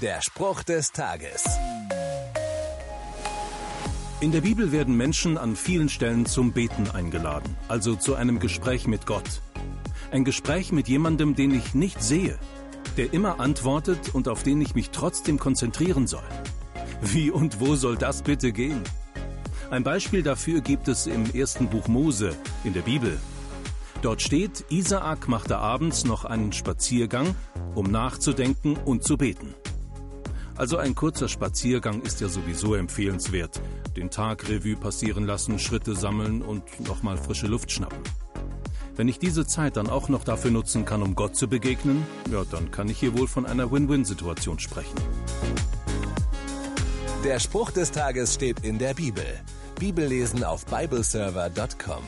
Der Spruch des Tages. In der Bibel werden Menschen an vielen Stellen zum Beten eingeladen, also zu einem Gespräch mit Gott. Ein Gespräch mit jemandem, den ich nicht sehe, der immer antwortet und auf den ich mich trotzdem konzentrieren soll. Wie und wo soll das bitte gehen? Ein Beispiel dafür gibt es im ersten Buch Mose in der Bibel. Dort steht, Isaak machte abends noch einen Spaziergang, um nachzudenken und zu beten. Also ein kurzer Spaziergang ist ja sowieso empfehlenswert. Den Tag Revue passieren lassen, Schritte sammeln und nochmal frische Luft schnappen. Wenn ich diese Zeit dann auch noch dafür nutzen kann, um Gott zu begegnen, ja, dann kann ich hier wohl von einer Win-Win-Situation sprechen. Der Spruch des Tages steht in der Bibel. Bibellesen auf bibleserver.com.